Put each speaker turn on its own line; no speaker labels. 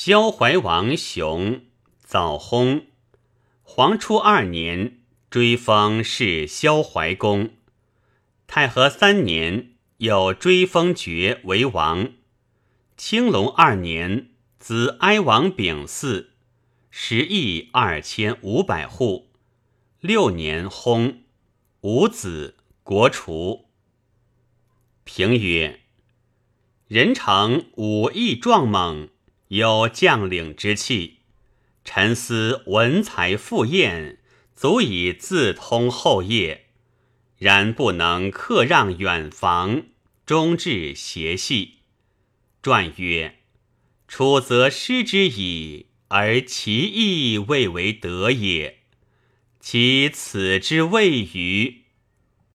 萧怀王雄，早薨。黄初二年，追封是萧怀公。太和三年，又追封爵为王。青龙二年，子哀王丙嗣，十亿二千五百户。六年薨，无子，国除。评曰：人成武艺壮猛，有将领之气。臣思文才富彦，足以自通后业，然不能克让远房，终至邪系。传曰：楚则失之矣，而其意未为德也。其此之谓于？